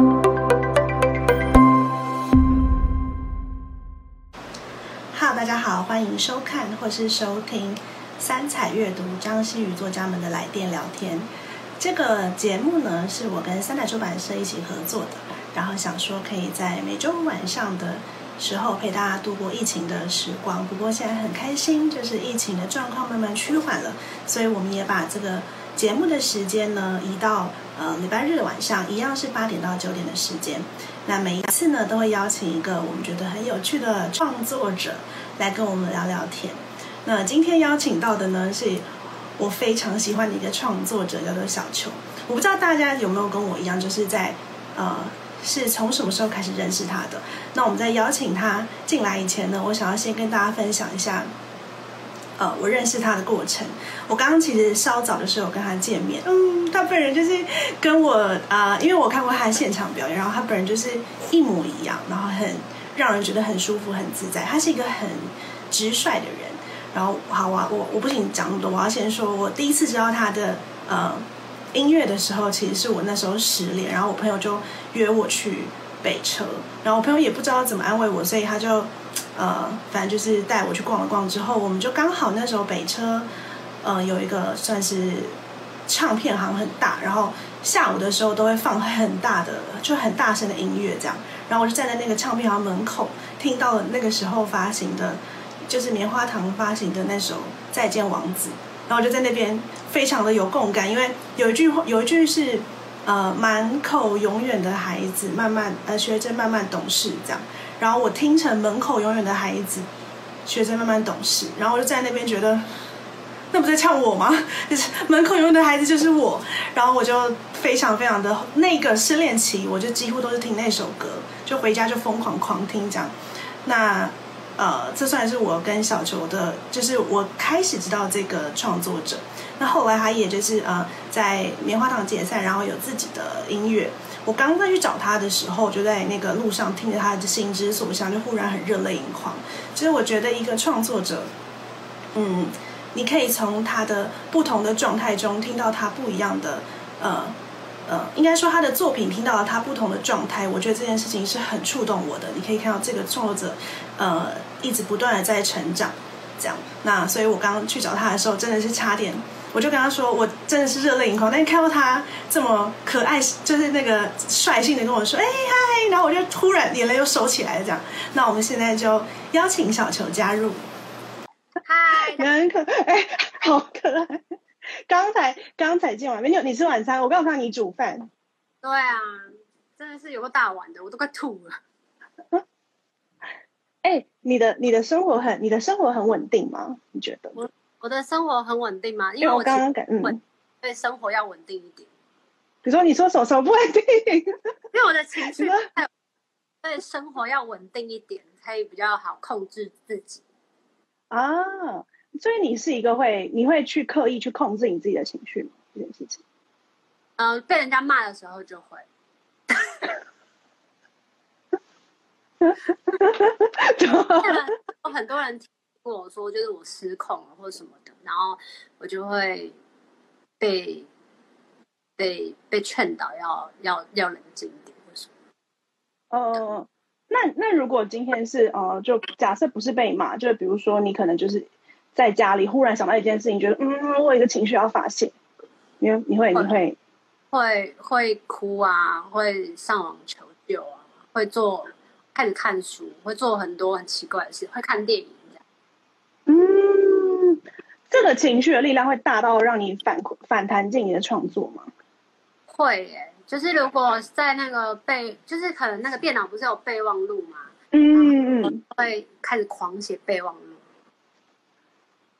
Hello，大家好，欢迎收看或是收听三彩阅读张希宇作家们的来电聊天。这个节目呢，是我跟三彩出版社一起合作的，然后想说可以在每周五晚上的时候陪大家度过疫情的时光。不过现在很开心，就是疫情的状况慢慢趋缓了，所以我们也把这个节目的时间呢移到呃礼拜日晚上，一样是八点到九点的时间。那每一次呢，都会邀请一个我们觉得很有趣的创作者来跟我们聊聊天。那今天邀请到的呢，是我非常喜欢的一个创作者，叫做小球。我不知道大家有没有跟我一样，就是在呃，是从什么时候开始认识他的？那我们在邀请他进来以前呢，我想要先跟大家分享一下。呃，我认识他的过程，我刚刚其实稍早的时候跟他见面，嗯，他本人就是跟我啊，因为我看过他现场表演，然后他本人就是一模一样，然后很让人觉得很舒服、很自在。他是一个很直率的人。然后，好啊，我我不仅讲那么多，我要先说，我第一次知道他的呃音乐的时候，其实是我那时候失恋，然后我朋友就约我去北车，然后我朋友也不知道怎么安慰我，所以他就。呃，反正就是带我去逛了逛之后，我们就刚好那时候北车，呃，有一个算是唱片行很大，然后下午的时候都会放很大的，就很大声的音乐这样。然后我就站在那个唱片行门口，听到了那个时候发行的，就是棉花糖发行的那首《再见王子》，然后我就在那边非常的有共感，因为有一句话有一句是呃，满口永远的孩子慢慢呃，学着慢慢懂事这样。然后我听成门口永远的孩子，学着慢慢懂事。然后我就在那边觉得，那不在唱我吗？就 是门口永远的孩子就是我。然后我就非常非常的那个失恋期，我就几乎都是听那首歌，就回家就疯狂狂听这样。那呃，这算是我跟小球的，就是我开始知道这个创作者。那后来他也就是呃，在棉花糖解散，然后有自己的音乐。我刚再去找他的时候，就在那个路上听着他的心之所向，就忽然很热泪盈眶。其实我觉得一个创作者，嗯，你可以从他的不同的状态中听到他不一样的，呃呃，应该说他的作品听到了他不同的状态。我觉得这件事情是很触动我的。你可以看到这个创作者，呃，一直不断的在成长，这样。那所以我刚刚去找他的时候，真的是差点。我就跟他说，我真的是热泪盈眶。但是看到他这么可爱，就是那个率性的跟我说：“哎嗨！”然后我就突然眼泪又收起来了。这样，那我们现在就邀请小球加入。嗨，很可哎，好可爱。刚才刚才见完面，你你吃晚餐？我刚看到你煮饭。对啊，真的是有个大碗的，我都快吐了。哎，你的你的生活很你的生活很稳定吗？你觉得？我我的生活很稳定吗？因为我刚刚感嗯，对生活要稳定一点。比如说，你说手手不稳定，因为我的情绪对生活要稳定一点，可以比较好控制自己。啊，所以你是一个会，你会去刻意去控制你自己的情绪吗？这件事情？嗯，被人家骂的时候就会。有很多人。跟我说，就是我失控了或者什么的，然后我就会被被被劝导要要要冷静一点，或什么。哦，那那如果今天是呃，就假设不是被骂，就是比如说你可能就是在家里忽然想到一件事情，觉得嗯，我有一个情绪要发泄，你你会你会会会哭啊，会上网求救啊，会做开始看书，会做很多很奇怪的事，会看电影。嗯，这个情绪的力量会大到让你反反弹进你的创作吗？会耶，就是如果在那个备，就是可能那个电脑不是有备忘录吗？嗯嗯，会开始狂写备忘录。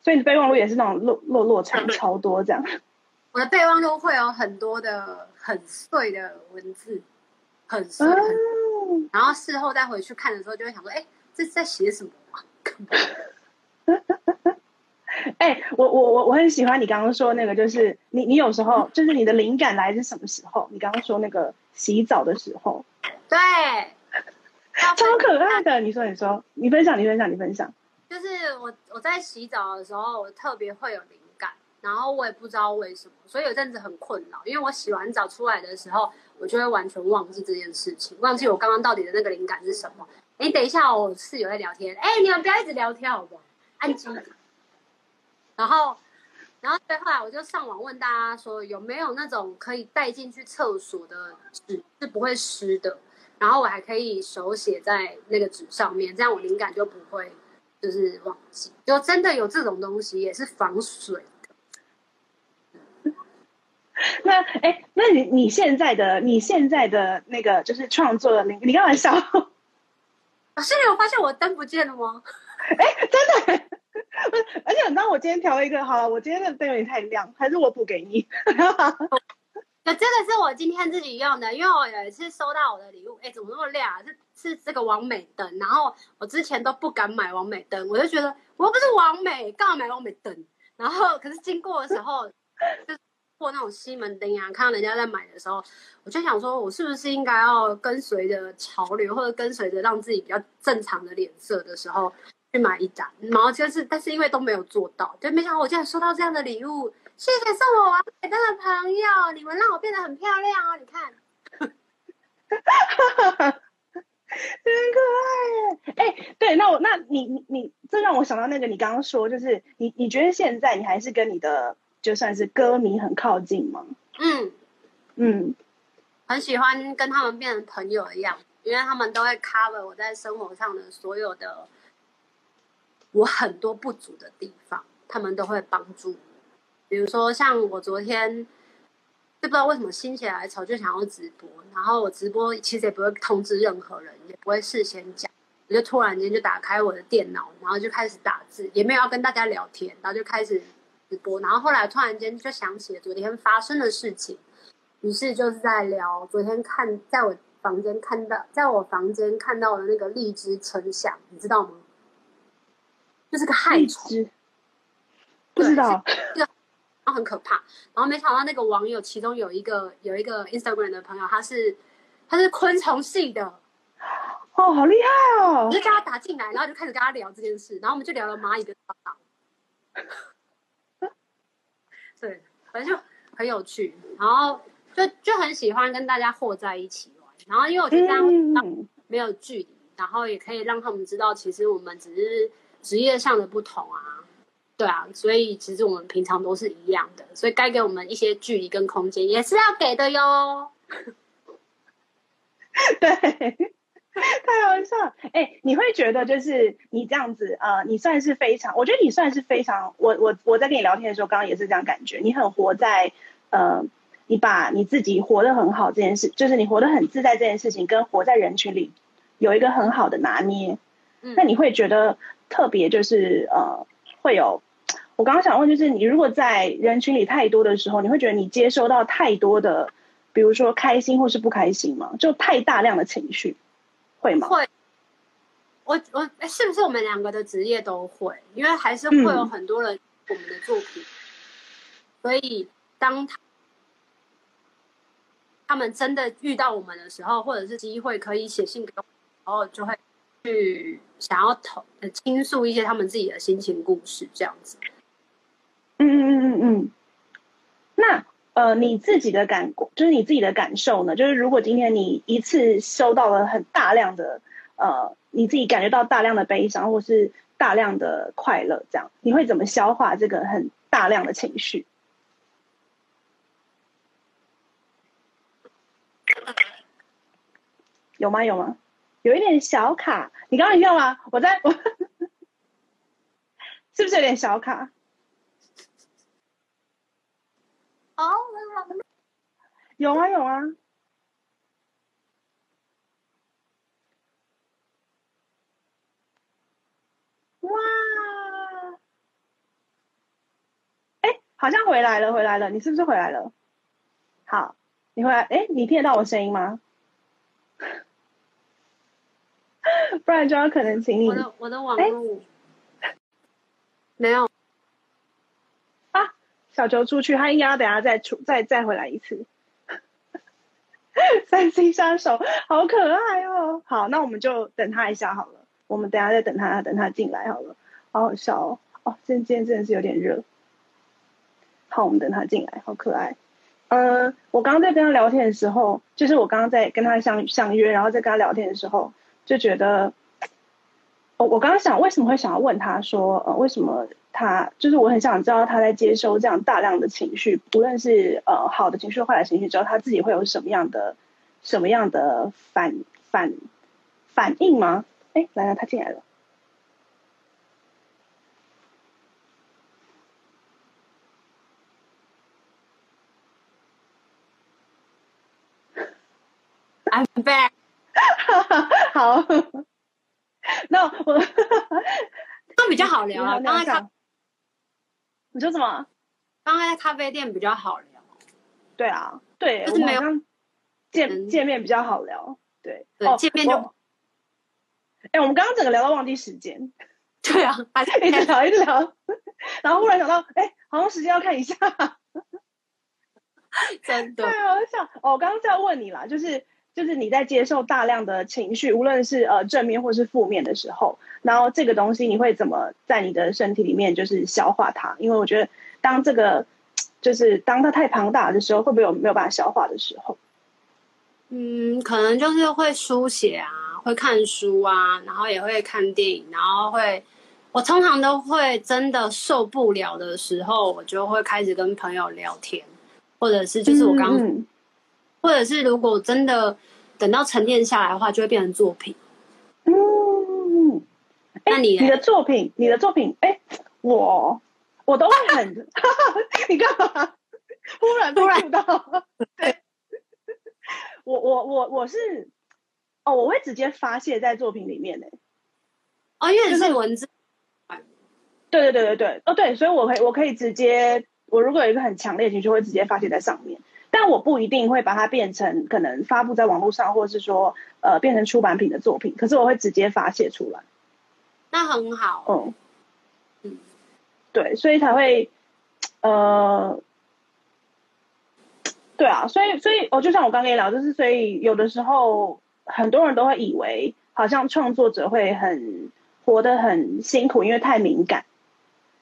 所以你备忘录也是那种落落落差超多这样。我的备忘录会有很多的很碎的文字，很碎，然后事后再回去看的时候，就会想说：哎，这是在写什么？哎，我我我我很喜欢你刚刚说那个，就是你你有时候就是你的灵感来自什么时候？你刚刚说那个洗澡的时候，对，超可爱的。你说你说，你分享你分享你分享。就是我我在洗澡的时候，我特别会有灵感，然后我也不知道为什么，所以有阵子很困扰，因为我洗完澡出来的时候，我就会完全忘记这件事情，忘记我刚刚到底的那个灵感是什么。哎，等一下，我室友在聊天。哎，你们不要一直聊天好不好？安静。然后，然后最后来我就上网问大家说，有没有那种可以带进去厕所的纸是不会湿的，然后我还可以手写在那个纸上面，这样我灵感就不会就是忘记。就真的有这种东西，也是防水。那哎，那你你现在的你现在的那个就是创作的，你你干嘛笑？啊，是你有发现我灯不见了吗？哎，真的，而且你知道我今天调了一个，好了，我今天的灯有点太亮，还是我补给你？那这个是我今天自己用的，因为我有一次收到我的礼物，哎，怎么那么亮？啊是是这个王美灯，然后我之前都不敢买王美灯，我就觉得我又不是王美，干嘛买王美灯？然后可是经过的时候，就。过那种西门町啊，看到人家在买的时候，我就想说，我是不是应该要跟随着潮流，或者跟随着让自己比较正常的脸色的时候去买一盏？然后就是，但是因为都没有做到，就没想到我竟然收到这样的礼物。谢谢送我王美灯的朋友，你们让我变得很漂亮哦！你看，真可爱耶！哎，对，那我那你你你，这让我想到那个你刚刚说，就是你你觉得现在你还是跟你的。就算是歌迷很靠近吗？嗯嗯，很喜欢跟他们变成朋友一样，因为他们都会 cover 我在生活上的所有的我很多不足的地方，他们都会帮助。比如说像我昨天就不知道为什么心血来潮就想要直播，然后我直播其实也不会通知任何人，也不会事先讲，我就突然间就打开我的电脑，然后就开始打字，也没有要跟大家聊天，然后就开始。直播，然后后来突然间就想起了昨天发生的事情，于是就是在聊昨天看在我房间看到，在我房间看到的那个荔枝春象，你知道吗？就是个害虫，不知道，然后很可怕，然后没想到那个网友其中有一个有一个 Instagram 的朋友，他是他是昆虫系的，哦，好厉害哦！我就叫他打进来，然后就开始跟他聊这件事，然后我们就聊了蚂蚁跟蟑螂。对，反正就很有趣，然后就就很喜欢跟大家和在一起玩。然后因为我觉得这样没有距离，然后也可以让他们知道，其实我们只是职业上的不同啊。对啊，所以其实我们平常都是一样的，所以该给我们一些距离跟空间也是要给的哟。对。太好笑！哎，你会觉得就是你这样子，呃，你算是非常，我觉得你算是非常，我我我在跟你聊天的时候，刚刚也是这样感觉，你很活在，呃，你把你自己活得很好这件事，就是你活得很自在这件事情，跟活在人群里有一个很好的拿捏。嗯，那你会觉得特别就是呃，会有，我刚刚想问就是，你如果在人群里太多的时候，你会觉得你接收到太多的，比如说开心或是不开心吗？就太大量的情绪。会吗？会，我我是不是我们两个的职业都会？因为还是会有很多人我们的作品，所以当他他们真的遇到我们的时候，或者是机会可以写信给我，然后就会去想要投倾诉一些他们自己的心情故事，这样子。嗯嗯嗯嗯嗯，那。呃，你自己的感，就是你自己的感受呢？就是如果今天你一次收到了很大量的，呃，你自己感觉到大量的悲伤，或是大量的快乐，这样你会怎么消化这个很大量的情绪？有吗？有吗？有一点小卡，你刚刚听到吗？我在，我 是不是有点小卡？哦，有啊有啊，哇！哎，好像回来了，回来了，你是不是回来了？好，你回来，哎，你听得到我声音吗？不然就要可能请你，我的我的网络没有。小球出去，他应该要等下再出，再再回来一次。三 C 杀手好可爱哦！好，那我们就等他一下好了。我们等下再等他，等他进来好了。好好笑哦！哦，今天真的是有点热。好，我们等他进来，好可爱。呃，我刚刚在跟他聊天的时候，就是我刚刚在跟他相相约，然后在跟他聊天的时候，就觉得，我我刚刚想为什么会想要问他说，呃，为什么他就是我很想知道他在接收这样大量的情绪，不论是呃好的情绪、坏的情绪之后，他自己会有什么样的什么样的反反反应吗？哎，来了，他进来了。I'm back。好，那我都比较好聊啊。刚才咖，你说什么？刚才在咖啡店比较好聊。对啊，对，就是没有见见面比较好聊。对，对，见面就。哎，我们刚刚整个聊到忘记时间。对啊，一直聊一直聊，然后忽然想到，哎，好像时间要看一下。真的。对啊，我想，哦，我刚刚在问你啦，就是。就是你在接受大量的情绪，无论是呃正面或是负面的时候，然后这个东西你会怎么在你的身体里面就是消化它？因为我觉得当这个就是当它太庞大的时候，会不会有没有办法消化的时候？嗯，可能就是会书写啊，会看书啊，然后也会看电影，然后会我通常都会真的受不了的时候，我就会开始跟朋友聊天，或者是就是我刚。或者是如果真的等到沉淀下来的话，就会变成作品。嗯，那你你的作品，你的作品，哎，我我都会很，你干嘛？忽然突然到，对，我我我我是，哦，我会直接发泄在作品里面呢。哦，因为是文字。对对对对对，哦对，所以我可以我可以直接，我如果有一个很强烈的情绪，会直接发泄在上面。但我不一定会把它变成可能发布在网络上，或者是说呃变成出版品的作品。可是我会直接发泄出来，那很好。嗯嗯，对，所以才会呃，对啊，所以所以哦，就像我刚跟你聊，就是所以有的时候很多人都会以为，好像创作者会很活得很辛苦，因为太敏感。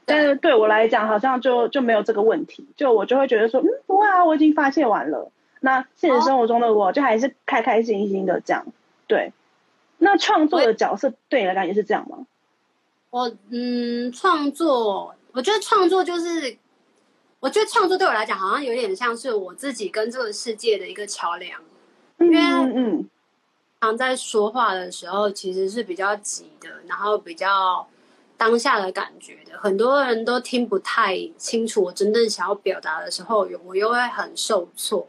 但是对我来讲，好像就就没有这个问题，就我就会觉得说，嗯，不会啊，我已经发泄完了。那现实生活中的我，就还是开开心心的这样。对，那创作的角色对你来讲也是这样吗？我嗯，创作，我觉得创作就是，我觉得创作对我来讲，好像有点像是我自己跟这个世界的一个桥梁。因为嗯，常在说话的时候，其实是比较急的，然后比较。当下的感觉的，很多人都听不太清楚我真正想要表达的时候，我又会很受挫。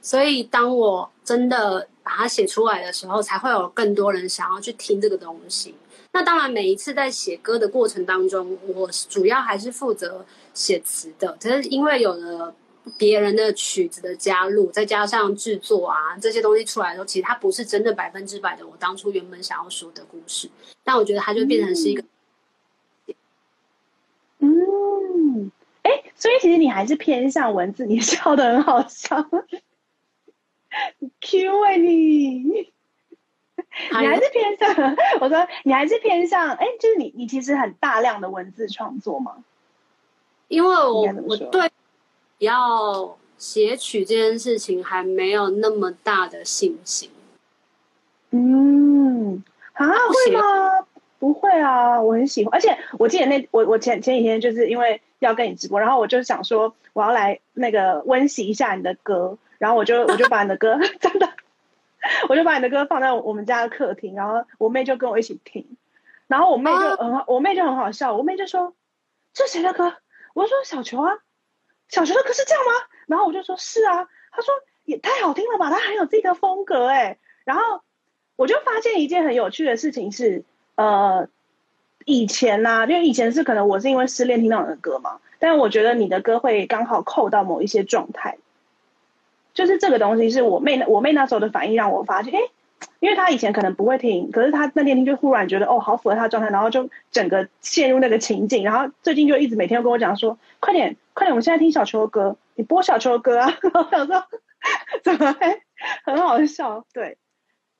所以当我真的把它写出来的时候，才会有更多人想要去听这个东西。那当然，每一次在写歌的过程当中，我主要还是负责写词的。可是因为有了别人的曲子的加入，再加上制作啊这些东西出来的时候，其实它不是真的百分之百的我当初原本想要说的故事。但我觉得它就变成是一个。嗯，哎，所以其实你还是偏向文字，你笑的很好笑，Q 哎你，你还是偏向我说你还是偏向哎，就是你你其实很大量的文字创作吗？因为我我对要写曲这件事情还没有那么大的信心。嗯，啊会吗？不会啊，我很喜欢，而且我记得那我我前前几天就是因为要跟你直播，然后我就想说我要来那个温习一下你的歌，然后我就 我就把你的歌真的，我就把你的歌放在我们家的客厅，然后我妹就跟我一起听，然后我妹就很我妹就很好笑，我妹就说这谁的歌？我说小球啊，小球的歌是这样吗？然后我就说是啊，她说也太好听了吧，她很有自己的风格哎，然后我就发现一件很有趣的事情是。呃，以前呐，因为以前是可能我是因为失恋听到你的歌嘛，但是我觉得你的歌会刚好扣到某一些状态，就是这个东西是我妹我妹那时候的反应让我发现，哎，因为她以前可能不会听，可是她那天听就忽然觉得哦，好符合她的状态，然后就整个陷入那个情境，然后最近就一直每天都跟我讲说，快点快点，我们现在听小秋的歌，你播小秋的歌啊，我想说 怎么很好笑，对，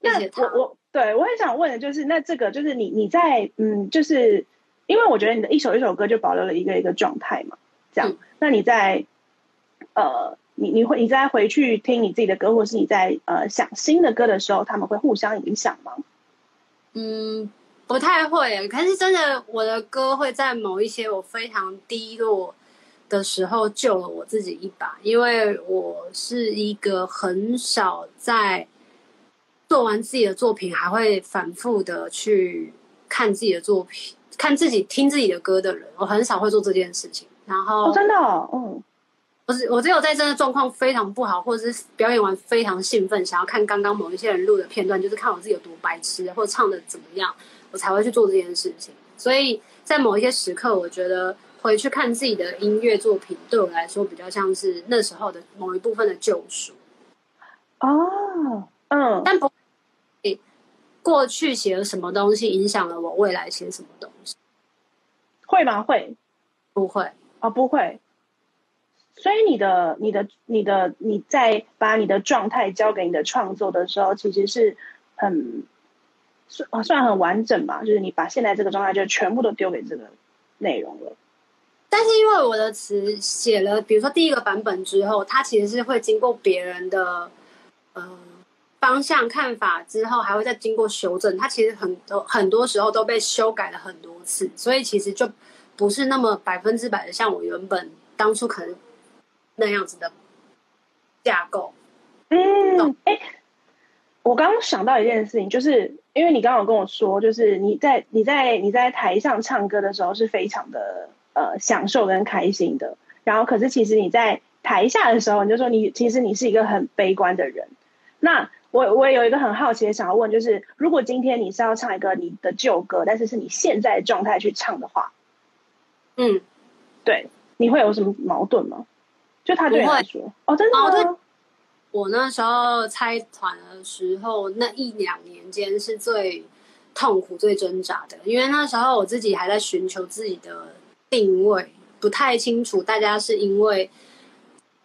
那我我。对，我很想问的就是，那这个就是你你在嗯，就是因为我觉得你的一首一首歌就保留了一个一个状态嘛，这样。那你在呃你你会你再回去听你自己的歌，或是你在呃想新的歌的时候，他们会互相影响吗？嗯，不太会。可是真的，我的歌会在某一些我非常低落的时候救了我自己一把，因为我是一个很少在做完自己的作品还会反复的去看自己的作品。看自己听自己的歌的人，我很少会做这件事情。然后真的，嗯，我只我只有在真的状况非常不好，或者是表演完非常兴奋，想要看刚刚某一些人录的片段，就是看我自己有多白痴，或者唱的怎么样，我才会去做这件事情。所以在某一些时刻，我觉得回去看自己的音乐作品，对我来说比较像是那时候的某一部分的救赎。哦，嗯，但不。过去写了什么东西影响了我未来写什么东西？会吗？会？不会？哦，不会。所以你的、你的、你的，你在把你的状态交给你的创作的时候，其实是很算算很完整吧？就是你把现在这个状态就全部都丢给这个内容了。但是因为我的词写了，比如说第一个版本之后，它其实是会经过别人的，呃。方向看法之后，还会再经过修正。它其实很多很多时候都被修改了很多次，所以其实就不是那么百分之百的像我原本当初可能那样子的架构。嗯，哎，我刚刚想到一件事情，就是因为你刚刚有跟我说，就是你在你在你在台上唱歌的时候是非常的呃享受跟开心的，然后可是其实你在台下的时候，你就说你其实你是一个很悲观的人，那。我我有一个很好奇的想要问，就是如果今天你是要唱一个你的旧歌，但是是你现在的状态去唱的话，嗯，对，你会有什么矛盾吗？就他对你来说，哦，真的吗？我那时候拆团的时候，那一两年间是最痛苦、最挣扎的，因为那时候我自己还在寻求自己的定位，不太清楚大家是因为。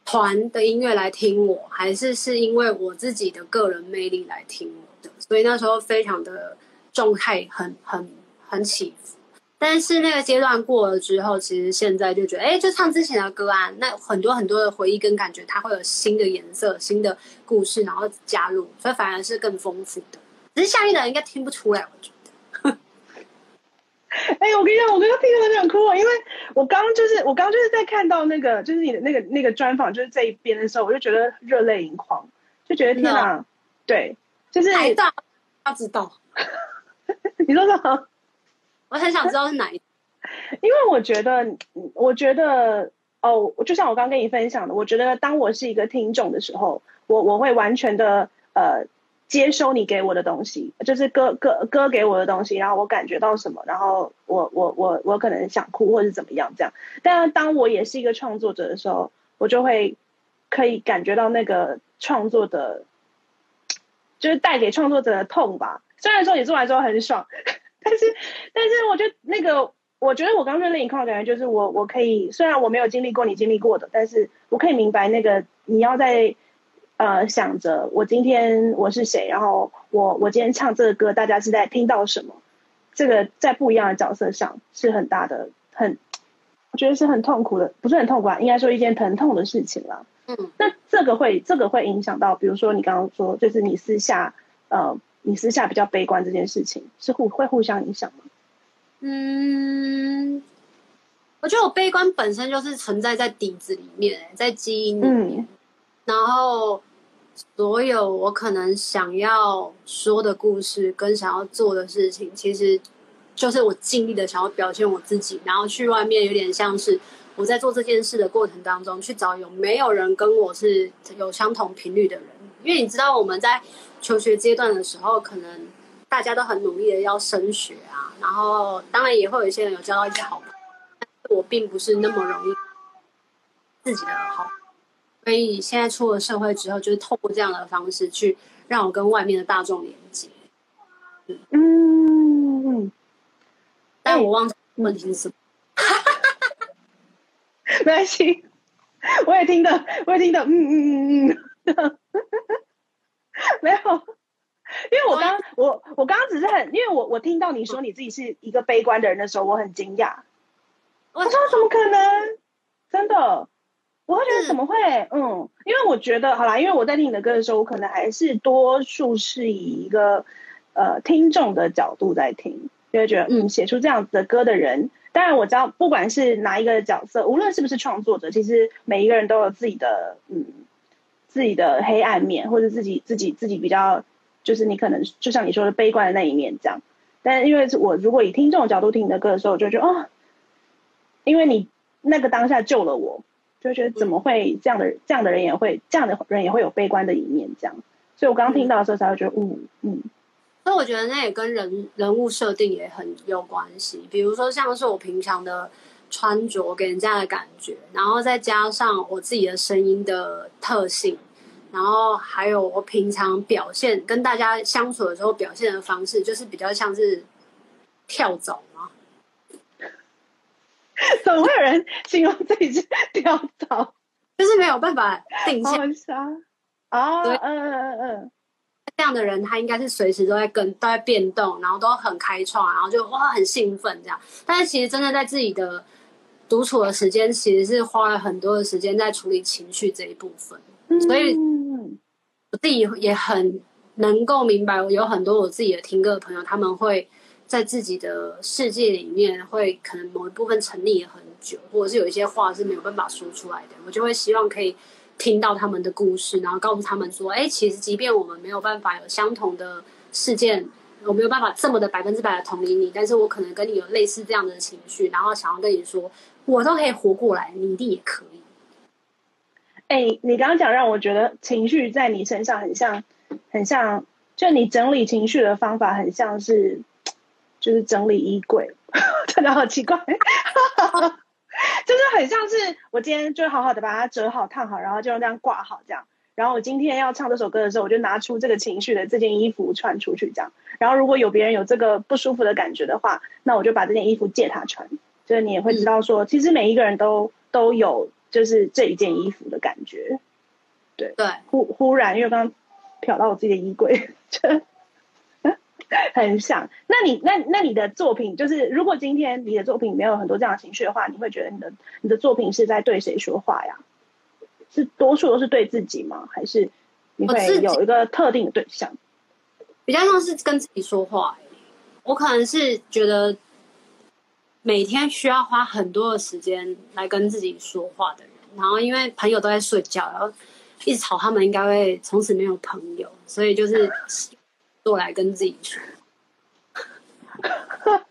团的音乐来听我，还是是因为我自己的个人魅力来听我的，所以那时候非常的状态很很很起伏。但是那个阶段过了之后，其实现在就觉得，哎，就唱之前的歌啊，那很多很多的回忆跟感觉，它会有新的颜色、新的故事，然后加入，所以反而是更丰富的。只是下面的人应该听不出来，我觉得。哎，我跟你讲，我刚刚听到很想哭啊，因为我刚刚就是我刚刚就是在看到那个就是你的那个那个专访，就是这一边的时候，我就觉得热泪盈眶，就觉得天哪，对，就是太大，他知道，你说什么？我很想知道是哪一，因为我觉得，我觉得哦，就像我刚跟你分享的，我觉得当我是一个听众的时候，我我会完全的呃。接收你给我的东西，就是歌歌歌给我的东西，然后我感觉到什么，然后我我我我可能想哭或者怎么样这样。但当我也是一个创作者的时候，我就会可以感觉到那个创作的，就是带给创作者的痛吧。虽然说你做完之后很爽，但是但是我觉得那个，我觉得我刚刚另一块感觉就是我我可以，虽然我没有经历过你经历过的，但是我可以明白那个你要在。呃，想着我今天我是谁，然后我我今天唱这个歌，大家是在听到什么？这个在不一样的角色上是很大的，很我觉得是很痛苦的，不是很痛苦啊，应该说一件疼痛的事情啦。嗯，那这个会这个会影响到，比如说你刚刚说，就是你私下呃，你私下比较悲观这件事情，是互会互相影响吗？嗯，我觉得我悲观本身就是存在在底子里面，在基因里面。然后，所有我可能想要说的故事跟想要做的事情，其实就是我尽力的想要表现我自己，然后去外面有点像是我在做这件事的过程当中，去找有没有人跟我是有相同频率的人。因为你知道我们在求学阶段的时候，可能大家都很努力的要升学啊，然后当然也会有一些人有交到一些好朋友，但我并不是那么容易自己的好。所以现在出了社会之后，就是透过这样的方式去让我跟外面的大众连接。嗯，但我忘记问题是什么。没关系，我也听的，我也听的，嗯嗯嗯嗯。没有，因为我刚我我刚刚只是很，因为我我听到你说你自己是一个悲观的人的时候，我很惊讶。我说怎么可能？真的。我会觉得怎么会？嗯，因为我觉得好啦，因为我在听你的歌的时候，我可能还是多数是以一个呃听众的角度在听，就会觉得嗯，写出这样子的歌的人，当然我知道，不管是哪一个角色，无论是不是创作者，其实每一个人都有自己的嗯自己的黑暗面，或者自己自己自己比较，就是你可能就像你说的悲观的那一面这样。但是因为我如果以听众角度听你的歌的时候，我就觉得哦，因为你那个当下救了我。就觉得怎么会这样的这样的人也会这样的人也会有悲观的一面，这样，所以我刚刚听到的时候才会觉得，嗯嗯。所以我觉得那也跟人人物设定也很有关系，比如说像是我平常的穿着给人家的感觉，然后再加上我自己的声音的特性，然后还有我平常表现跟大家相处的时候表现的方式，就是比较像是跳蚤嘛。怎么会有人形容自己是跳蚤？就是没有办法定下。哦，嗯嗯嗯嗯，这样的人他应该是随时都在跟都在变动，然后都很开创，然后就哇很兴奋这样。但是其实真的在自己的独处的时间，其实是花了很多的时间在处理情绪这一部分。所以我自己也很能够明白，有很多我自己的听歌的朋友，他们会。在自己的世界里面，会可能某一部分沉溺了很久，或者是有一些话是没有办法说出来的，我就会希望可以听到他们的故事，然后告诉他们说：，哎，其实即便我们没有办法有相同的事件，我没有办法这么的百分之百的同理你，但是我可能跟你有类似这样的情绪，然后想要跟你说，我都可以活过来，你一定也可以。哎，你刚刚讲让我觉得情绪在你身上很像，很像，就你整理情绪的方法很像是。就是整理衣柜，真的好奇怪，就是很像是我今天就好好的把它折好、烫好，然后就这样挂好这样。然后我今天要唱这首歌的时候，我就拿出这个情绪的这件衣服穿出去这样。然后如果有别人有这个不舒服的感觉的话，那我就把这件衣服借他穿。就是你也会知道说，其实每一个人都都有就是这一件衣服的感觉。对对，忽忽然因为刚刚瞟到我自己的衣柜。很像，那你那那你的作品就是，如果今天你的作品没有很多这样的情绪的话，你会觉得你的你的作品是在对谁说话呀？是多数都是对自己吗？还是你会有一个特定的对象？比较像是跟自己说话。我可能是觉得每天需要花很多的时间来跟自己说话的人，然后因为朋友都在睡觉，然后一直吵，他们应该会从此没有朋友，所以就是。做来跟自己说，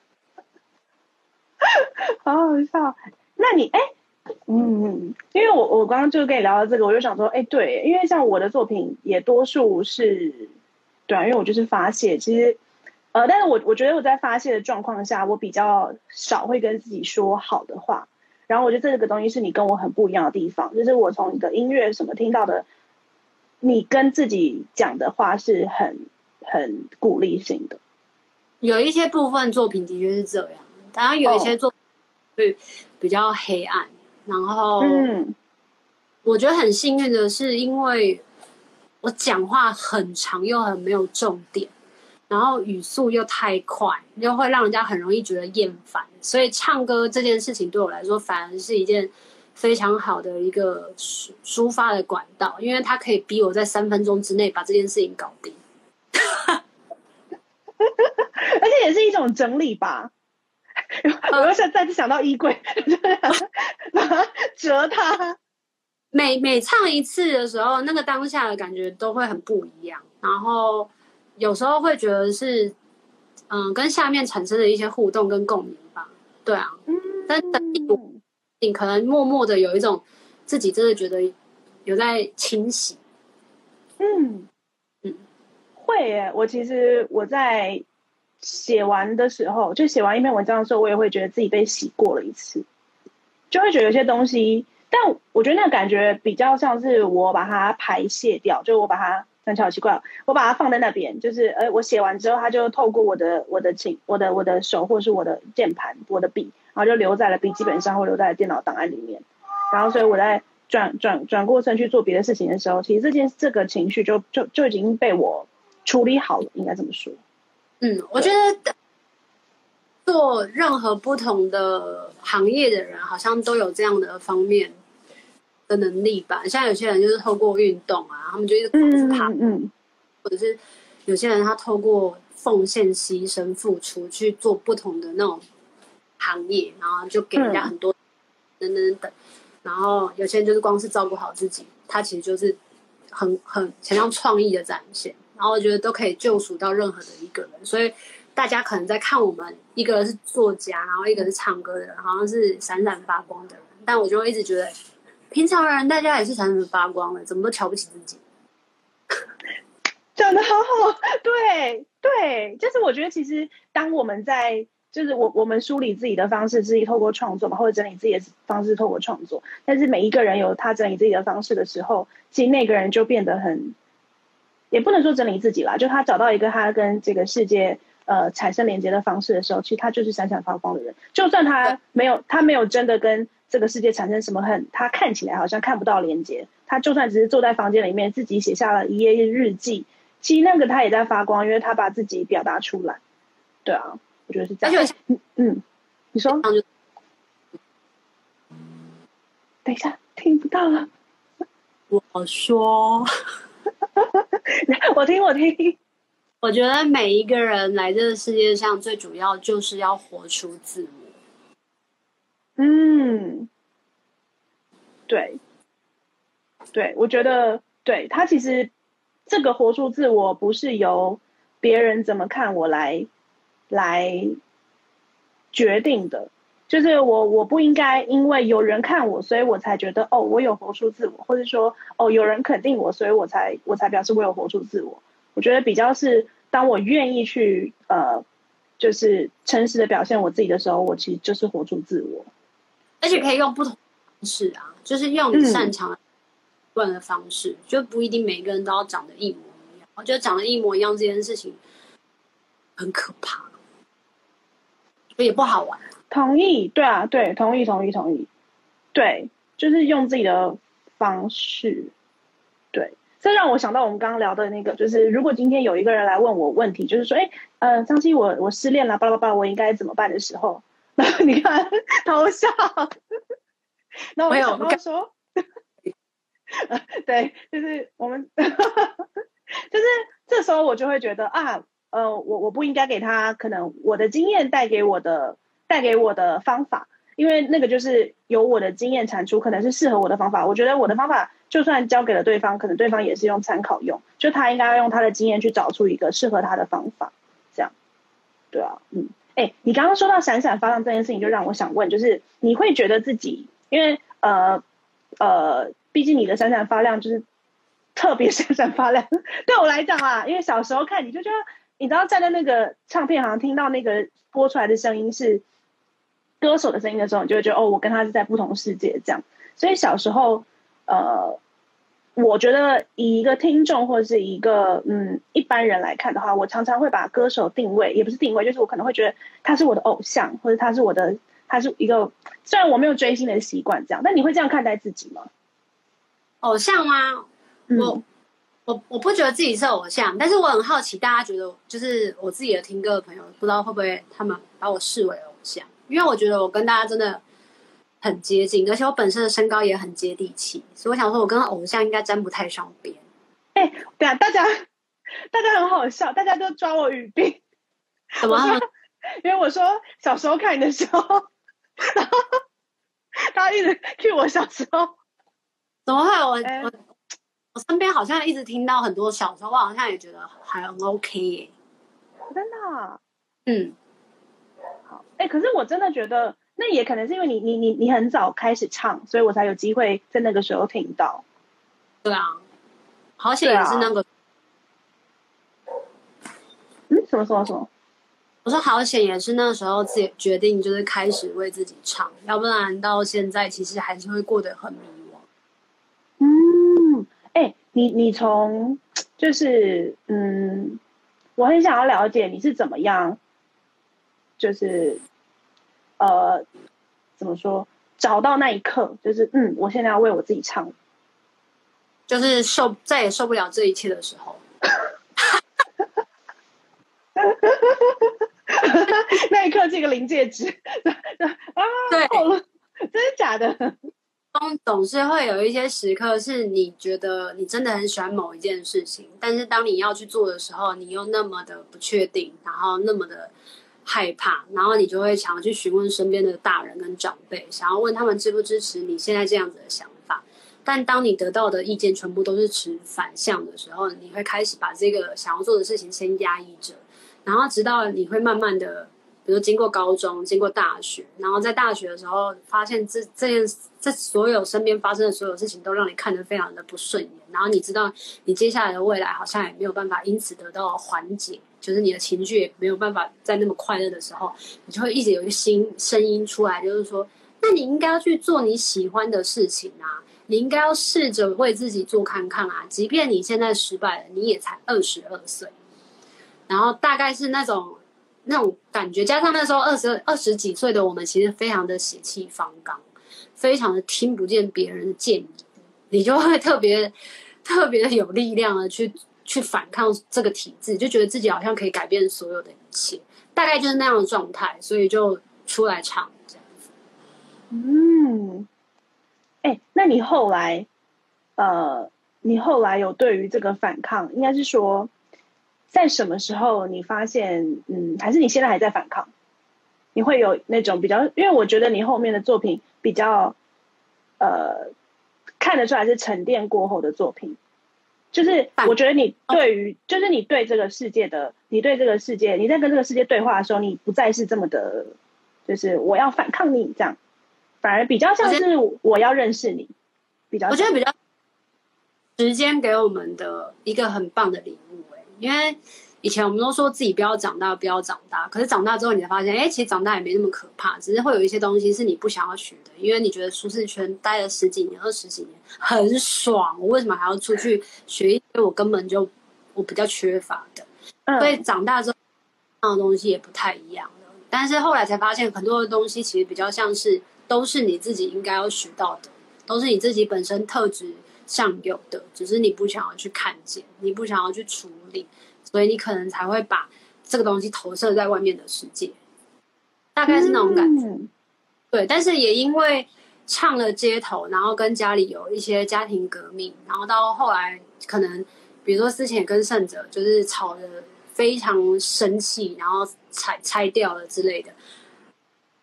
好好笑。那你哎，嗯，因为我我刚刚就跟你聊到这个，我就想说，哎，对，因为像我的作品也多数是，对啊，因为我就是发泄，其实，呃，但是我我觉得我在发泄的状况下，我比较少会跟自己说好的话。然后我觉得这个东西是你跟我很不一样的地方，就是我从你的音乐什么听到的，你跟自己讲的话是很。很鼓励性的，有一些部分作品的确是这样，当然有一些作会比较黑暗。然后，嗯，我觉得很幸运的是，因为我讲话很长又很没有重点，然后语速又太快，又会让人家很容易觉得厌烦。所以唱歌这件事情对我来说，反而是一件非常好的一个抒抒发的管道，因为它可以逼我在三分钟之内把这件事情搞定。而且也是一种整理吧。我又想再次想到衣柜，把它折它。每每唱一次的时候，那个当下的感觉都会很不一样。然后有时候会觉得是，嗯，跟下面产生的一些互动跟共鸣吧。对啊，嗯。但你可能默默的有一种自己真的觉得有在清洗。嗯嗯，会耶。我其实我在。写完的时候，就写完一篇文章的时候，我也会觉得自己被洗过了一次，就会觉得有些东西，但我觉得那个感觉比较像是我把它排泄掉，就我把它，很巧奇怪，我把它放在那边，就是呃，我写完之后，它就透过我的我的琴、我的我的手或是我的键盘、我的笔，然后就留在了笔记本上或留在了电脑档案里面，然后所以我在转转转过身去做别的事情的时候，其实这件这个情绪就就就已经被我处理好了，应该这么说。嗯，我觉得做任何不同的行业的人，好像都有这样的方面的能力吧。像有些人就是透过运动啊，他们就一直嗯狂去爬，嗯嗯，或者是有些人他透过奉献、牺牲、付出去做不同的那种行业，然后就给人家嗯很多等等等等。然后有些人就是光是照顾好自己，他其实就是很很很像创意的展现。然后我觉得都可以救赎到任何的一个人，所以大家可能在看我们，一个是作家，然后一个是唱歌的人，好像是闪闪发光的人，但我就一直觉得，平常人大家也是闪闪发光的，怎么都瞧不起自己。讲的好好，对对，就是我觉得其实当我们在就是我我们梳理自己的方式是透过创作嘛，或者整理自己的方式透过创作，但是每一个人有他整理自己的方式的时候，其实那个人就变得很，也不能说整理自己啦，就他找到一个他跟这个世界呃产生连接的方式的时候，其实他就是闪闪发光的人，就算他没有他没有真的跟这个世界产生什么很他看起来好像看不到连接，他就算只是坐在房间里面自己写下了一页日记。其实那个他也在发光，因为他把自己表达出来。对啊，我觉得是这样。而且嗯嗯，你说等一下，听不到了。我说，我听，我听。我觉得每一个人来这个世界上，最主要就是要活出自我。嗯，对，对，我觉得对他其实这个活出自我，不是由别人怎么看我来来决定的。就是我，我不应该因为有人看我，所以我才觉得哦，我有活出自我，或者说哦，有人肯定我，所以我才我才表示我有活出自我。我觉得比较是当我愿意去呃，就是诚实的表现我自己的时候，我其实就是活出自我。而且可以用不同方式啊，就是用你擅长的、惯的方式，就不一定每个人都要长得一模一样。我觉得长得一模一样这件事情很可怕，也不好玩。同意，对啊，对，同意，同意，同意，对，就是用自己的方式，对，这让我想到我们刚刚聊的那个，就是如果今天有一个人来问我问题，就是说，哎，呃，张希，我我失恋了，巴拉巴拉，我应该怎么办的时候，然后你看偷笑，然后我就想到说，对，就是我们，就是这时候我就会觉得啊，呃，我我不应该给他可能我的经验带给我的。带给我的方法，因为那个就是由我的经验产出，可能是适合我的方法。我觉得我的方法就算交给了对方，可能对方也是用参考用，就他应该要用他的经验去找出一个适合他的方法。这样，对啊，嗯，哎，你刚刚说到闪闪发亮这件事情，就让我想问，就是你会觉得自己，因为呃呃，毕竟你的闪闪发亮就是特别闪闪发亮，对我来讲啊，因为小时候看你就觉得，你知道站在那个唱片行听到那个播出来的声音是。歌手的声音的时候，你就会觉得哦，我跟他是在不同世界这样。所以小时候，呃，我觉得以一个听众或者是一个嗯一般人来看的话，我常常会把歌手定位，也不是定位，就是我可能会觉得他是我的偶像，或者他是我的，他是一个虽然我没有追星的习惯这样，但你会这样看待自己吗？偶像吗？嗯、我我我不觉得自己是偶像，但是我很好奇，大家觉得就是我自己的听歌的朋友，不知道会不会他们把我视为偶像？因为我觉得我跟大家真的很接近，而且我本身的身高也很接地气，所以我想说，我跟偶像应该沾不太上边。哎、欸，对啊，大家大家很好笑，大家都抓我语病。怎么？因为我说小时候看你的时候，然后他一直 cue 我小时候。怎么会？我、欸、我我身边好像一直听到很多小时候，我好像也觉得还很 OK 耶。真的、啊？嗯。哎、欸，可是我真的觉得，那也可能是因为你你你你很早开始唱，所以我才有机会在那个时候听到。对啊，好险也是那个。啊、嗯，什么什么什么？我说好险也是那时候自己决定，就是开始为自己唱，要不然到现在其实还是会过得很迷惘。嗯，哎、欸，你你从就是嗯，我很想要了解你是怎么样。就是，呃，怎么说？找到那一刻，就是嗯，我现在要为我自己唱，就是受再也受不了这一切的时候。那一刻，这个临界值 啊，对，真的假的？总总是会有一些时刻，是你觉得你真的很喜欢某一件事情，但是当你要去做的时候，你又那么的不确定，然后那么的害怕，然后你就会想要去询问身边的大人跟长辈，想要问他们支不支持你现在这样子的想法。但当你得到的意见全部都是持反向的时候，你会开始把这个想要做的事情先压抑着，然后直到你会慢慢的。比如经过高中，经过大学，然后在大学的时候，发现这这件这所有身边发生的所有事情，都让你看得非常的不顺眼。然后你知道，你接下来的未来好像也没有办法因此得到缓解，就是你的情绪也没有办法在那么快乐的时候，你就会一直有一个新声音出来，就是说，那你应该要去做你喜欢的事情啊，你应该要试着为自己做看看啊，即便你现在失败了，你也才二十二岁，然后大概是那种。那种感觉，加上那时候二十二十几岁的我们，其实非常的血气方刚，非常的听不见别人的建议，你就会特别特别的有力量的去去反抗这个体制，就觉得自己好像可以改变所有的一切，大概就是那样的状态，所以就出来唱这样子。嗯，哎，那你后来，呃，你后来有对于这个反抗，应该是说。在什么时候你发现，嗯，还是你现在还在反抗？你会有那种比较，因为我觉得你后面的作品比较，呃，看得出来是沉淀过后的作品。就是我觉得你对于，就是你对这个世界的，你对这个世界，你在跟这个世界对话的时候，你不再是这么的，就是我要反抗你这样，反而比较像是我要认识你。比较，我觉得比较时间给我们的一个很棒的礼物。因为以前我们都说自己不要长大，不要长大。可是长大之后，你才发现，哎，其实长大也没那么可怕，只是会有一些东西是你不想要学的。因为你觉得舒适圈待了十几年、二十几年很爽，我为什么还要出去学一些我根本就我比较缺乏的？所以长大之后，那的东西也不太一样了。但是后来才发现，很多的东西其实比较像是都是你自己应该要学到的，都是你自己本身特质。上有的，只是你不想要去看见，你不想要去处理，所以你可能才会把这个东西投射在外面的世界，大概是那种感觉。对，但是也因为唱了街头，然后跟家里有一些家庭革命，然后到后来可能，比如说之前跟胜者就是吵得非常生气，然后拆拆掉了之类的。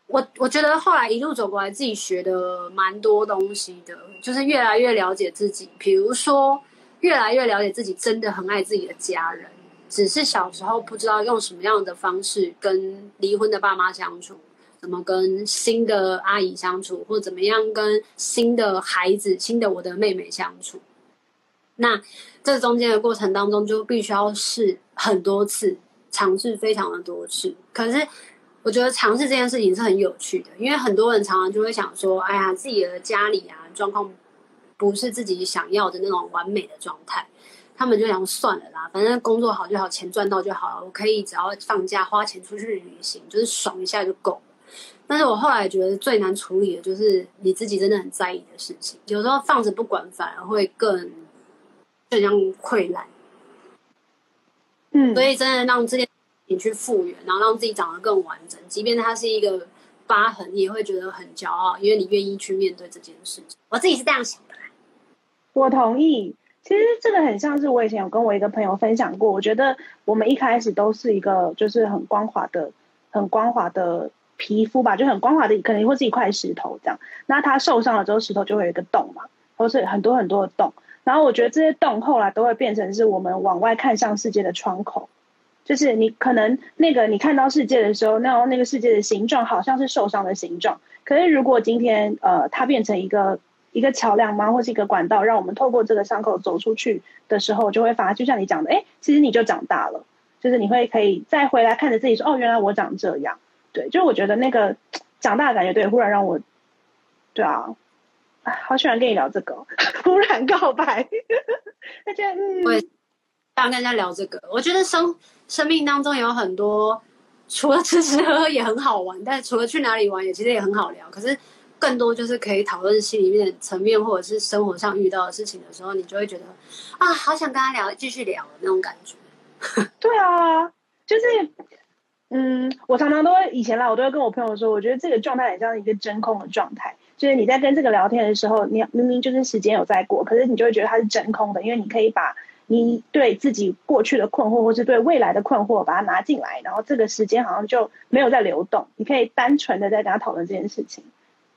我我觉得后来一路走过来，自己学的蛮多东西的，就是越来越了解自己。比如说，越来越了解自己，真的很爱自己的家人，只是小时候不知道用什么样的方式跟离婚的爸妈相处，怎么跟新的阿姨相处，或怎么样跟新的孩子、新的我的妹妹相处。那这中间的过程当中，就必须要试很多次，尝试非常的多次，可是。我觉得尝试这件事情是很有趣的，因为很多人常常就会想说：“哎呀，自己的家里啊状况不是自己想要的那种完美的状态。”他们就想算了啦，反正工作好就好，钱赚到就好了，我可以只要放假花钱出去旅行，就是爽一下就够了。但是我后来觉得最难处理的就是你自己真的很在意的事情，有时候放着不管反而会更更像溃烂。嗯，所以真的让这件。你去复原，然后让自己长得更完整。即便它是一个疤痕，你也会觉得很骄傲，因为你愿意去面对这件事情。我自己是这样想的。我同意。其实这个很像是我以前有跟我一个朋友分享过。我觉得我们一开始都是一个就是很光滑的、很光滑的皮肤吧，就很光滑的，可能会是一块石头这样。那它受伤了之后，石头就会有一个洞嘛，或是很多很多的洞。然后我觉得这些洞后来都会变成是我们往外看向世界的窗口。就是你可能那个你看到世界的时候，那那个世界的形状好像是受伤的形状。可是如果今天呃它变成一个一个桥梁吗，或是一个管道，让我们透过这个伤口走出去的时候，就会发，就像你讲的，哎，其实你就长大了。就是你会可以再回来看着自己说，哦，原来我长这样。对，就我觉得那个长大的感觉，对，忽然让我，对啊，好喜欢跟你聊这个，忽然告白，那就嗯，我想跟大家聊这个，我觉得生。生命当中有很多，除了吃吃喝喝也很好玩，但除了去哪里玩也其实也很好聊。可是更多就是可以讨论心里面层面或者是生活上遇到的事情的时候，你就会觉得啊，好想跟他聊，继续聊那种感觉。对啊，就是嗯，我常常都会以前啦，我都会跟我朋友说，我觉得这个状态很像一个真空的状态。就是你在跟这个聊天的时候，你明明就是时间有在过，可是你就会觉得它是真空的，因为你可以把你对自己过去的困惑，或是对未来的困惑，把它拿进来，然后这个时间好像就没有在流动，你可以单纯的在跟他讨论这件事情，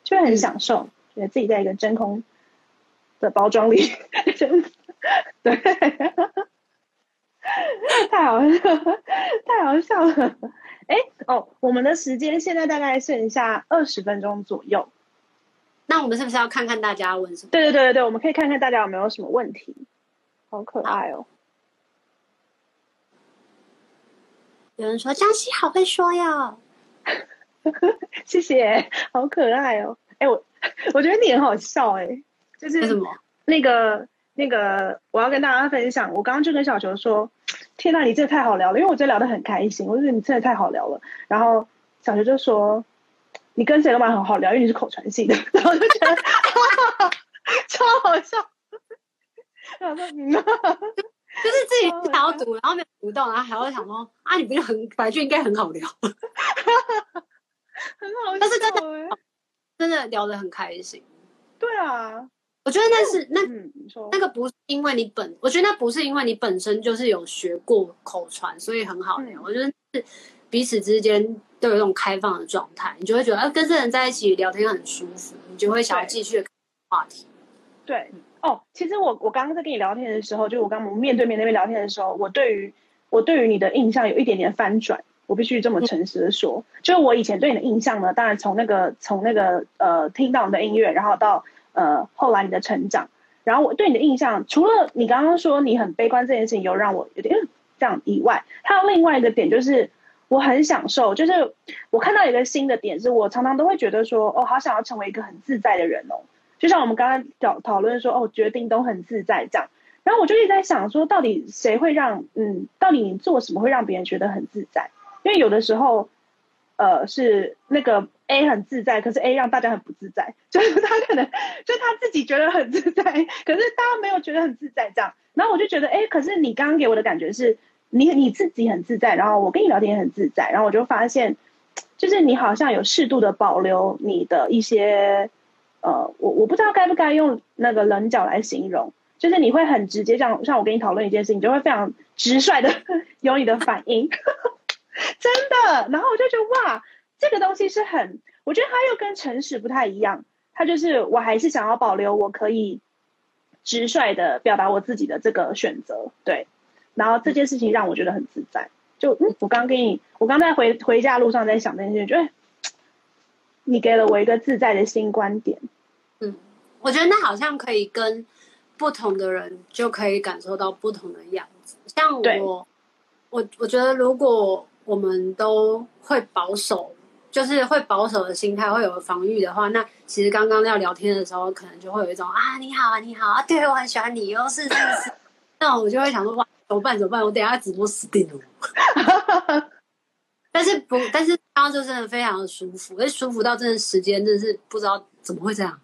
就会很享受，觉得自己在一个真空的包装里，对，太好笑，太好笑了。哎，哦，我们的时间现在大概剩下二十分钟左右。那我们是不是要看看大家问什么？对对对对对，我们可以看看大家有没有什么问题。好可爱哦！有人说江西好会说哟，谢谢，好可爱哦！哎，我我觉得你很好笑哎，就是什么？那个那个，我要跟大家分享，我刚刚就跟小球说。天呐，你真的太好聊了，因为我真的聊得很开心，我觉得你真的太好聊了。然后小球就说，你跟谁都蛮很好聊，因为你是口传系的，然后就觉得 超好笑。然后说，就是自己想要读，然后没有读到，然后还要想说，啊，你不是很白就应该很好聊，很好，但是真的真的聊得很开心。对啊。我觉得那是那那个不是因为你本，我觉得那不是因为你本身就是有学过口传，所以很好聊。我觉得是彼此之间都有一种开放的状态，你就会觉得啊，跟这人在一起聊天很舒服，你就会想要继续话题。对哦，其实我我刚刚在跟你聊天的时候，就我刚我们面对面那边聊天的时候，我对于我对于你的印象有一点点翻转，我必须这么诚实的说，就是我以前对你的印象呢，当然从那个从那个呃听到你的音乐，然后到。呃，后来你的成长，然后我对你的印象，除了你刚刚说你很悲观这件事情有让我有点这样以外，还有另外一个点就是我很享受，就是我看到一个新的点，是我常常都会觉得说，哦，好想要成为一个很自在的人哦，就像我们刚刚讨讨论说，哦，决定都很自在这样，然后我就一直在想说，到底谁会让，嗯，到底你做什么会让别人觉得很自在？因为有的时候。呃，是那个 A 很自在，可是 A 让大家很不自在，就是他可能就他自己觉得很自在，可是大家没有觉得很自在这样。然后我就觉得，哎，可是你刚刚给我的感觉是你你自己很自在，然后我跟你聊天也很自在，然后我就发现，就是你好像有适度的保留你的一些，呃，我我不知道该不该用那个棱角来形容，就是你会很直接，像像我跟你讨论一件事情，你就会非常直率的 有你的反应。真的，然后我就觉得哇，这个东西是很，我觉得它又跟诚实不太一样。它就是我还是想要保留我可以直率的表达我自己的这个选择，对。然后这件事情让我觉得很自在。就嗯，我刚跟你，我刚在回回家路上在想这件事，觉得你给了我一个自在的新观点。嗯，我觉得那好像可以跟不同的人就可以感受到不同的样子。像我，我我觉得如果。我们都会保守，就是会保守的心态，会有防御的话，那其实刚刚要聊天的时候，可能就会有一种啊，你好啊，你好啊，对我很喜欢你，又是是是，那我就会想说哇，怎么办怎么办？我等下直播死定了。但是不，但是刚刚就真的非常的舒服，而舒服到真的时间真的是不知道怎么会这样。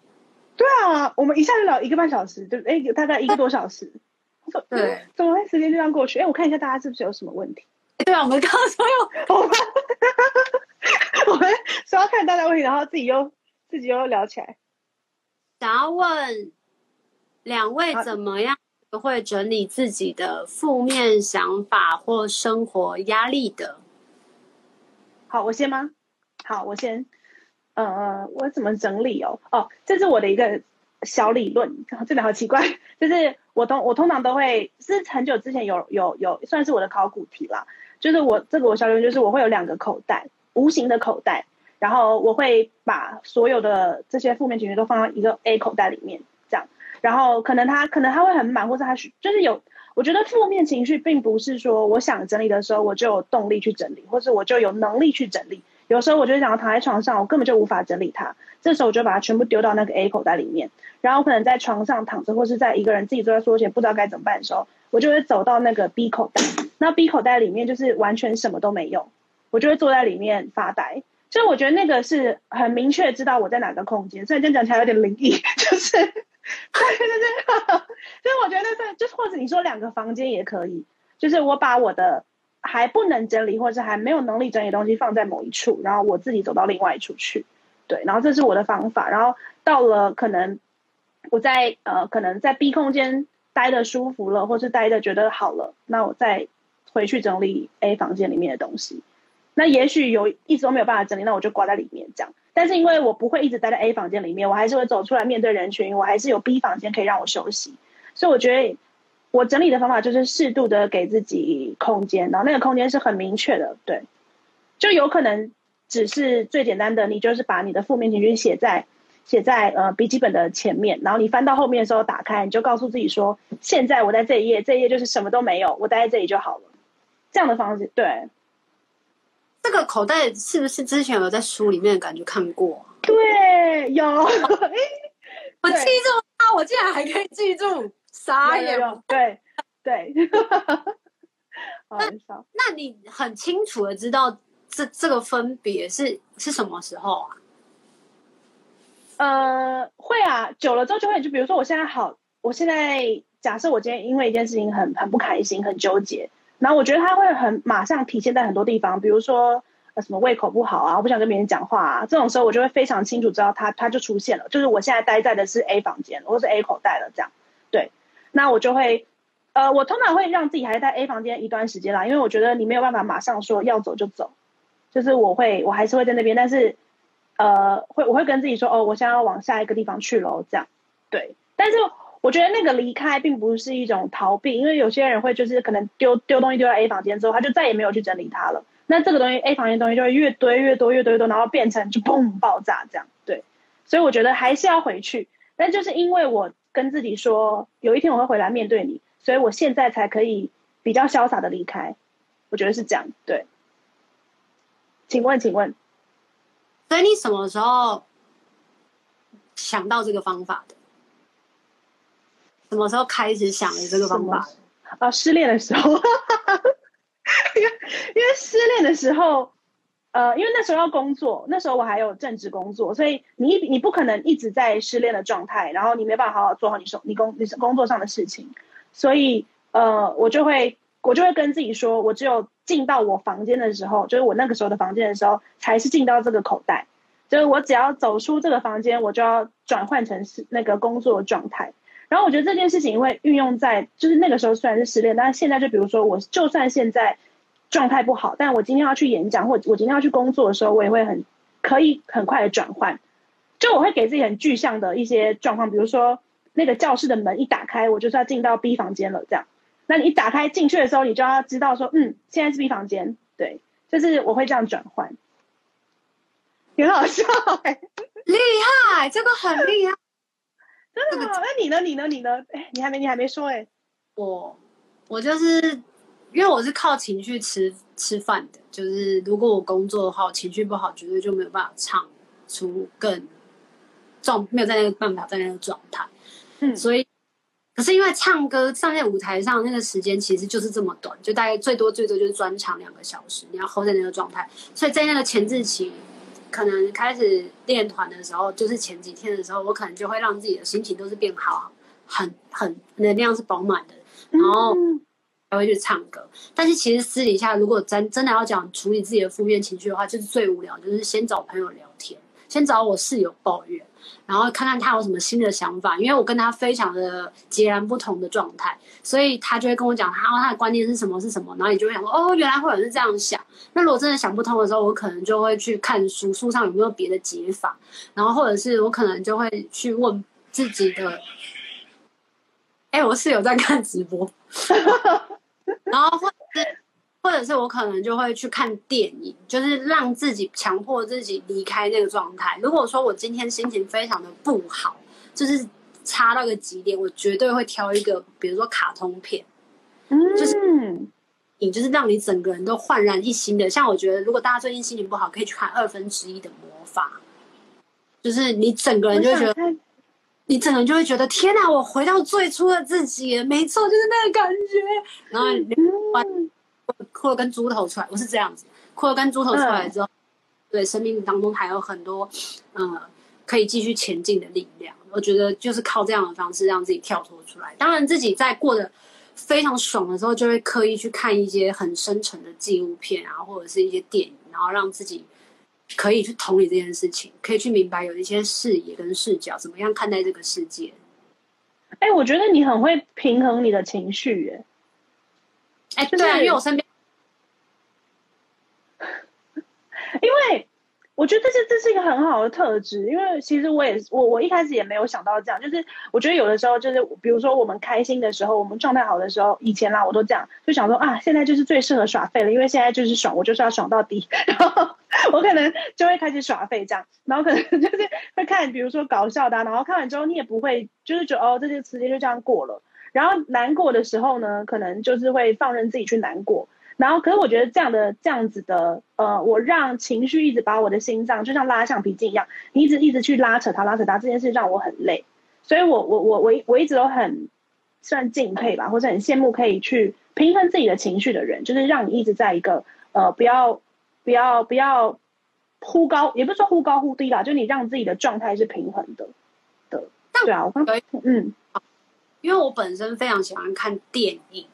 对啊，我们一下就聊一个半小时，对，哎，大概一个多小时。对，怎么会时间就这样过去？哎，我看一下大家是不是有什么问题。对啊，我们刚刚说要 我们，我们说要看大家问题，然后自己又自己又聊起来。想要问两位怎么样会整理自己的负面想法或生活压力的？好，我先吗？好，我先。呃，我怎么整理哦？哦，这是我的一个小理论，真的好奇怪。就是我通我通常都会是很久之前有有有算是我的考古题啦。就是我这个我小理论就是我会有两个口袋，无形的口袋，然后我会把所有的这些负面情绪都放到一个 A 口袋里面，这样，然后可能他可能他会很满，或者他就是有，我觉得负面情绪并不是说我想整理的时候我就有动力去整理，或是我就有能力去整理，有时候我就想要躺在床上，我根本就无法整理它，这时候我就把它全部丢到那个 A 口袋里面，然后可能在床上躺着，或是在一个人自己坐在桌前不知道该怎么办的时候，我就会走到那个 B 口袋。那 B 口袋里面就是完全什么都没有，我就会坐在里面发呆。所以我觉得那个是很明确知道我在哪个空间。虽然这样讲起来有点灵异，就是对对对。所以我觉得在就是或者你说两个房间也可以，就是我把我的还不能整理或者还没有能力整理的东西放在某一处，然后我自己走到另外一处去。对，然后这是我的方法，然后到了可能我在呃可能在 B 空间待的舒服了，或是待的觉得好了，那我再回去整理 A 房间里面的东西。那也许有一直都没有办法整理，那我就挂在里面这样。但是因为我不会一直待在 A 房间里面，我还是会走出来面对人群，我还是有 B 房间可以让我休息。所以我觉得我整理的方法就是适度的给自己空间，然后那个空间是很明确的，对，就有可能只是最简单的，你就是把你的负面情绪写在写在呃笔记本的前面，然后你翻到后面的时候打开，你就告诉自己说，现在我在这一页，这一页就是什么都没有，我待在这里就好了。这样的方式，对。这个口袋是不是之前有在书里面感觉看过？对，有。我记住它，我竟然还可以记住，傻眼。对对。那那你很清楚的知道这这个分别是是什么时候啊？呃，会啊，久了之后就会，就比如说我现在好，我现在假设我今天因为一件事情很很不开心，很纠结。然后我觉得他会很马上体现在很多地方，比如说呃什么胃口不好啊，我不想跟别人讲话啊，这种时候我就会非常清楚知道他他就出现了，就是我现在待在的是 A 房间或是 A 口袋了这样，对，那我就会呃我通常会让自己还在 A 房间一段时间啦，因为我觉得你没有办法马上说要走就走，就是我会我还是会在那边，但是呃会我会跟自己说哦，我现在要往下一个地方去喽，这样对，但是。我觉得那个离开并不是一种逃避，因为有些人会就是可能丢丢东西丢到 A 房间之后，他就再也没有去整理它了。那这个东西 A 房间东西就会越堆越多越堆越多，然后变成就砰爆炸这样。对，所以我觉得还是要回去。但就是因为我跟自己说，有一天我会回来面对你，所以我现在才可以比较潇洒的离开。我觉得是这样。对，请问，请问，所以你什么时候想到这个方法的？什么时候开始想的这个方法？啊，失恋的时候，因为因为失恋的时候，呃，因为那时候要工作，那时候我还有正职工作，所以你你不可能一直在失恋的状态，然后你没办法好好做好你手你工你工作上的事情，所以呃，我就会我就会跟自己说，我只有进到我房间的时候，就是我那个时候的房间的时候，才是进到这个口袋，就是我只要走出这个房间，我就要转换成是那个工作状态。然后我觉得这件事情会运用在，就是那个时候虽然是失恋，但是现在就比如说，我就算现在状态不好，但我今天要去演讲，或我今天要去工作的时候，我也会很可以很快的转换。就我会给自己很具象的一些状况，比如说那个教室的门一打开，我就是要进到 B 房间了，这样。那你一打开进去的时候，你就要知道说，嗯，现在是 B 房间，对，就是我会这样转换，很好笑，厉害，这个很厉害。真的？那你呢？你呢？你呢？哎，你还没，你还没说哎。我，我就是因为我是靠情绪吃吃饭的，就是如果我工作的话，我情绪不好，绝对就没有办法唱出更状，没有在那个办法在那个状态。嗯，所以可是因为唱歌上在舞台上那个时间其实就是这么短，就大概最多最多就是专场两个小时，你要 hold 在那个状态，所以在那个前置期。可能开始练团的时候，就是前几天的时候，我可能就会让自己的心情都是变好，很很能量是饱满的，然后还会去唱歌。但是其实私底下，如果真真的要讲处理自己的负面情绪的话，就是最无聊，就是先找朋友聊天，先找我室友抱怨。然后看看他有什么新的想法，因为我跟他非常的截然不同的状态，所以他就会跟我讲他他的观念是什么是什么，然后你就会想说哦，原来会有人是这样想。那如果真的想不通的时候，我可能就会去看书，书上有没有别的解法，然后或者是我可能就会去问自己的，哎，我室友在看直播，然后或。或者是我可能就会去看电影，就是让自己强迫自己离开那个状态。如果说我今天心情非常的不好，就是差到个极点，我绝对会挑一个，比如说卡通片，就是你就是让你整个人都焕然一新的。像我觉得，如果大家最近心情不好，可以去看二分之一的魔法，就是你整个人就会觉得，你整个人就会觉得天哪，我回到最初的自己，没错，就是那个感觉，然后你。哭了跟猪头出来，我是这样子，哭了跟猪头出来之后，对生命当中还有很多，嗯，可以继续前进的力量。我觉得就是靠这样的方式让自己跳脱出来。当然，自己在过得非常爽的时候，就会刻意去看一些很深沉的纪录片啊，或者是一些电影，然后让自己可以去同理这件事情，可以去明白有一些视野跟视角，怎么样看待这个世界。哎，我觉得你很会平衡你的情绪，耶。哎，对啊，因为我身边，因为。我觉得这是这是一个很好的特质，因为其实我也我我一开始也没有想到这样，就是我觉得有的时候就是比如说我们开心的时候，我们状态好的时候，以前啦我都这样，就想说啊，现在就是最适合耍废了，因为现在就是爽，我就是要爽到底，然后我可能就会开始耍废这样，然后可能就是会看比如说搞笑的，然后看完之后你也不会就是觉得哦这些时间就这样过了，然后难过的时候呢，可能就是会放任自己去难过。然后，可是我觉得这样的这样子的，呃，我让情绪一直把我的心脏就像拉橡皮筋一样，你一直一直去拉扯它，拉扯它，这件事让我很累。所以我我我我我一直都很算敬佩吧，或者很羡慕可以去平衡自己的情绪的人，就是让你一直在一个呃不要不要不要忽高，也不是说忽高忽低啦，就你让自己的状态是平衡的的。对啊，我刚嗯，因为我本身非常喜欢看电影，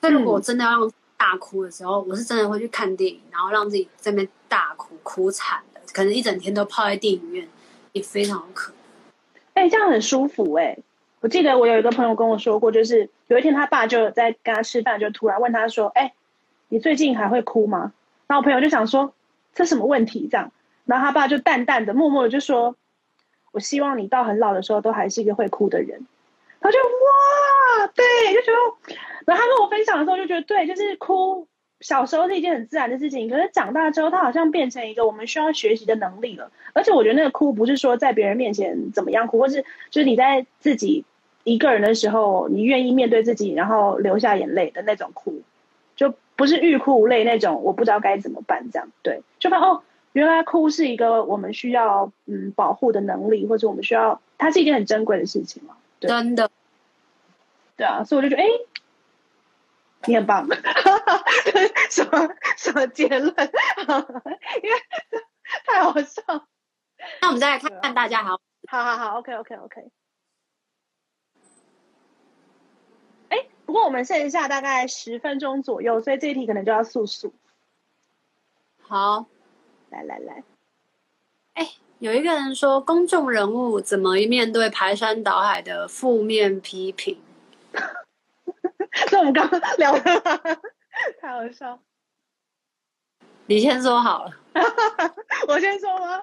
但如果真的要。大哭的时候，我是真的会去看电影，然后让自己在那边大哭，哭惨的，可能一整天都泡在电影院，也非常可能哎，这样很舒服哎！我记得我有一个朋友跟我说过，就是有一天他爸就在跟他吃饭，就突然问他说：“哎，你最近还会哭吗？”然后我朋友就想说：“这什么问题？”这样，然后他爸就淡淡的、默默的就说：“我希望你到很老的时候都还是一个会哭的人。”他就哇，对，就觉得，然后他跟我分享的时候就觉得，对，就是哭，小时候是一件很自然的事情，可是长大之后，他好像变成一个我们需要学习的能力了。而且我觉得那个哭不是说在别人面前怎么样哭，或是就是你在自己一个人的时候，你愿意面对自己，然后流下眼泪的那种哭，就不是欲哭无泪那种，我不知道该怎么办这样。对，就发现哦，原来哭是一个我们需要嗯保护的能力，或者我们需要，它是一件很珍贵的事情嘛。真的，对啊，所以我就觉得，哎，你很棒，什么什么结论？因为太好笑。那我们再来看看大家，好，好好好，OK OK OK。哎，不过我们剩下大概十分钟左右，所以这一题可能就要速速。好，来来来，哎。有一个人说，公众人物怎么面对排山倒海的负面批评？那我们刚刚聊的，太好笑。你先说好了，我先说吗？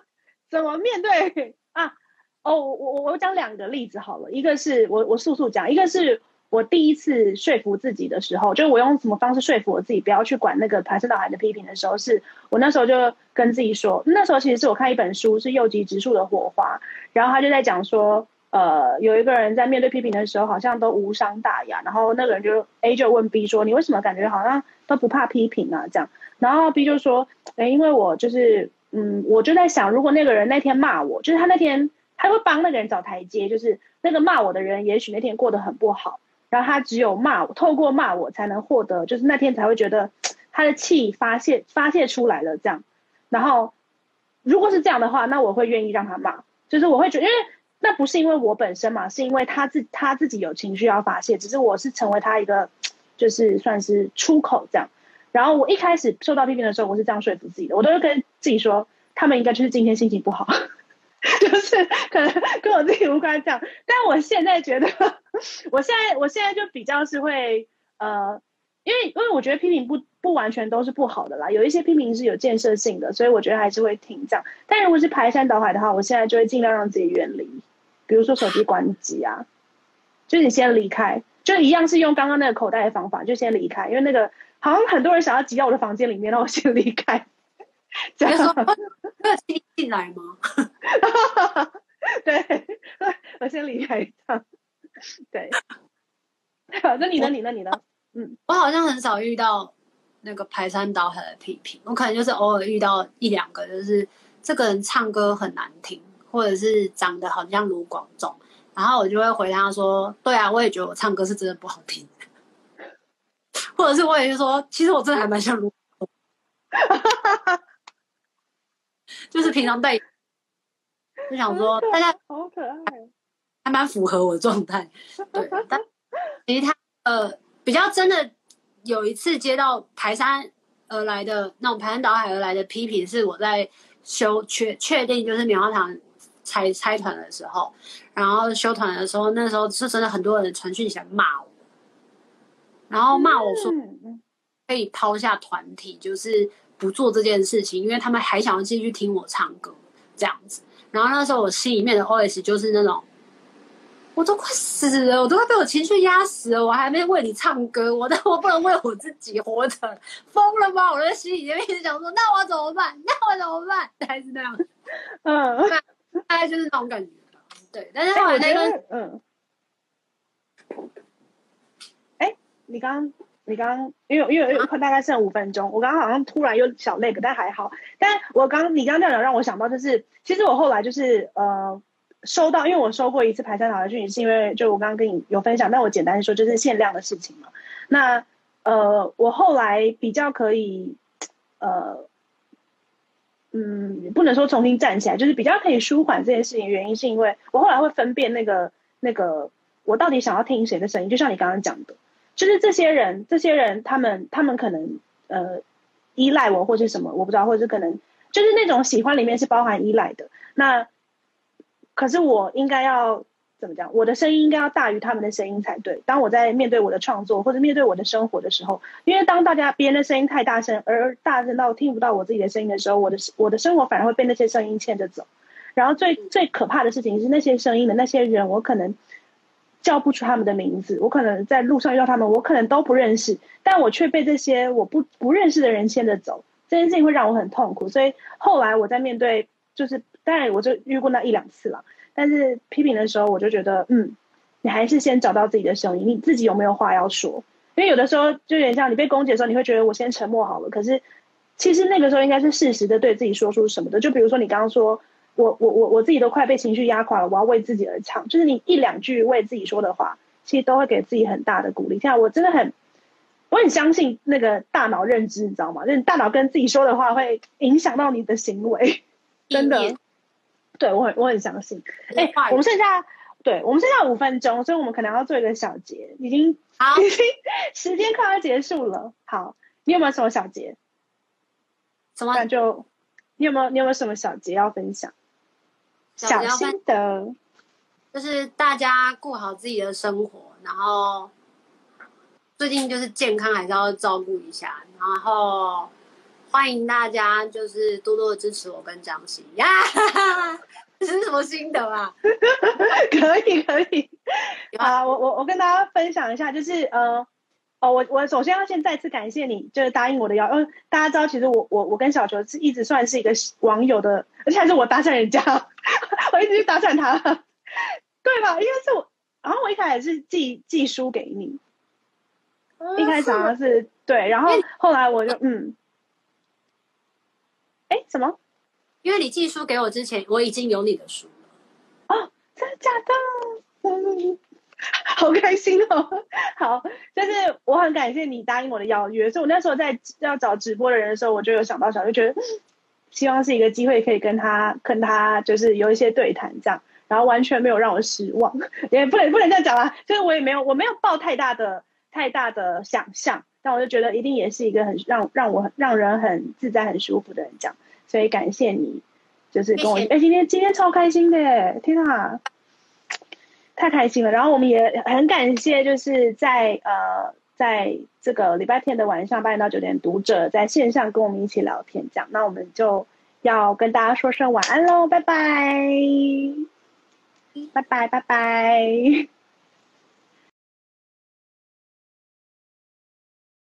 怎么面对啊？哦，我我我讲两个例子好了，一个是我我速速讲，一个是。我第一次说服自己的时候，就我用什么方式说服我自己不要去管那个排山倒海的批评的时候，是我那时候就跟自己说，那时候其实是我看一本书，是右吉直树的火花，然后他就在讲说，呃，有一个人在面对批评的时候，好像都无伤大雅，然后那个人就 A 就问 B 说，你为什么感觉好像都不怕批评啊？这样，然后 B 就说，哎，因为我就是，嗯，我就在想，如果那个人那天骂我，就是他那天他会帮那个人找台阶，就是那个骂我的人，也许那天过得很不好。然后他只有骂我，透过骂我才能获得，就是那天才会觉得他的气发泄发泄出来了这样。然后如果是这样的话，那我会愿意让他骂，就是我会觉得，因为那不是因为我本身嘛，是因为他自他自己有情绪要发泄，只是我是成为他一个就是算是出口这样。然后我一开始受到批评的时候，我是这样说服自己的，我都会跟自己说，他们应该就是今天心情不好。就是可能跟我自己无关这样，但我现在觉得，我现在我现在就比较是会呃，因为因为我觉得批评不不完全都是不好的啦，有一些批评是有建设性的，所以我觉得还是会听这样。但如果是排山倒海的话，我现在就会尽量让自己远离，比如说手机关机啊，就你先离开，就一样是用刚刚那个口袋的方法，就先离开，因为那个好像很多人想要挤到我的房间里面，让我先离开。这样那进进来吗？对，我先离开一趟。对，好，那你呢？你呢？你呢？嗯，我好像很少遇到那个排山倒海的批评，我可能就是偶尔遇到一两个，就是这个人唱歌很难听，或者是长得好像卢广仲，然后我就会回他说：“对啊，我也觉得我唱歌是真的不好听。”或者是我也就说：“其实我真的还蛮像卢。”就是平常戴，就想说大家好可爱，还蛮符合我的状态。对，但其实他呃比较真的有一次接到排山而来的那种排山倒海而来的批评，是我在修确确定就是棉花糖拆拆团的时候，然后修团的时候，那时候是真的很多人传讯息来骂我，然后骂我说嗯可以抛下团体，就是不做这件事情，因为他们还想要继续听我唱歌这样子。然后那时候我心里面的 OS 就是那种，我都快死了，我都快被我情绪压死了，我还没为你唱歌，我但我不能为我自己活着，疯了吗？我在心里面一直想说，那我怎么办？那我怎么办？还是那样，嗯，大概就是那种感觉。对，但是哎，后来那段得，嗯，哎，你刚刚，你刚刚，因为因为因为快大概剩五分钟，我刚刚好像突然又小那个，但还好。但我刚你刚刚这样讲让我想到，就是其实我后来就是呃收到，因为我收过一次排山倒海讯息，是因为就我刚刚跟你有分享，但我简单说就是限量的事情嘛。那呃，我后来比较可以呃。嗯，不能说重新站起来，就是比较可以舒缓这件事情。原因是因为我后来会分辨那个那个我到底想要听谁的声音。就像你刚刚讲的，就是这些人，这些人他们他们可能呃依赖我或是什么，我不知道，或者是可能就是那种喜欢里面是包含依赖的。那可是我应该要怎么讲？我的声音应该要大于他们的声音才对。当我在面对我的创作或者面对我的生活的时候，因为当大家别人的声音太大声，而大声到听不到我自己的声音的时候，我的我的生活反而会被那些声音牵着走。然后最最可怕的事情是，那些声音的那些人，我可能叫不出他们的名字，我可能在路上遇到他们，我可能都不认识，但我却被这些我不不认识的人牵着走。这件事情会让我很痛苦，所以后来我在面对，就是当然我就遇过那一两次了。但是批评的时候，我就觉得，嗯，你还是先找到自己的声音，你自己有没有话要说？因为有的时候就有点像你被攻击的时候，你会觉得我先沉默好了。可是其实那个时候应该是适时的对自己说出什么的。就比如说你刚刚说，我我我我自己都快被情绪压垮了，我要为自己而唱。就是你一两句为自己说的话，其实都会给自己很大的鼓励。现在我真的很，我很相信那个大脑认知，你知道吗？就是大脑跟自己说的话会影响到你的行为，真的。对我很我很相信。哎、我们剩下对我们剩下五分钟，所以我们可能要做一个小结，已经好已经时间快要结束了。好，你有没有什么小结？什么那就你有没有你有没有什么小结要分享？小心得，就是大家顾好自己的生活，然后最近就是健康还是要照顾一下，然后欢迎大家就是多多的支持我跟张欣呀，这是什么心得啊？可以可以。啊，我我我跟大家分享一下，就是呃。哦，我我首先要先再次感谢你，就是答应我的邀。嗯大家知道，其实我我我跟小球是一直算是一个网友的，而且还是我搭讪人家，我一直去搭讪他，对吧？因为是我，然后我一开始是寄寄书给你，一开始好像是对，然后后来我就嗯，哎，什么？因为你寄书给我之前，我已经有你的书了。哦，真的假的？嗯，好开心哦！好，就是我很感谢你答应我的邀约，所以我那时候在要找直播的人的时候，我就有想到小，就觉得嗯 希望是一个机会，可以跟他跟他就是有一些对谈这样，然后完全没有让我失望，也不能不能这样讲啦，就是我也没有我没有抱太大的太大的想象，但我就觉得一定也是一个很让让我很让人很自在很舒服的人这样，所以感谢你，就是跟我哎、今天今天超开心的耶，天啊！太开心了，然后我们也很感谢，就是在呃，在这个礼拜天的晚上八点到九点，读者在线上跟我们一起聊天，这样，那我们就要跟大家说声晚安喽，拜拜，拜拜，拜拜。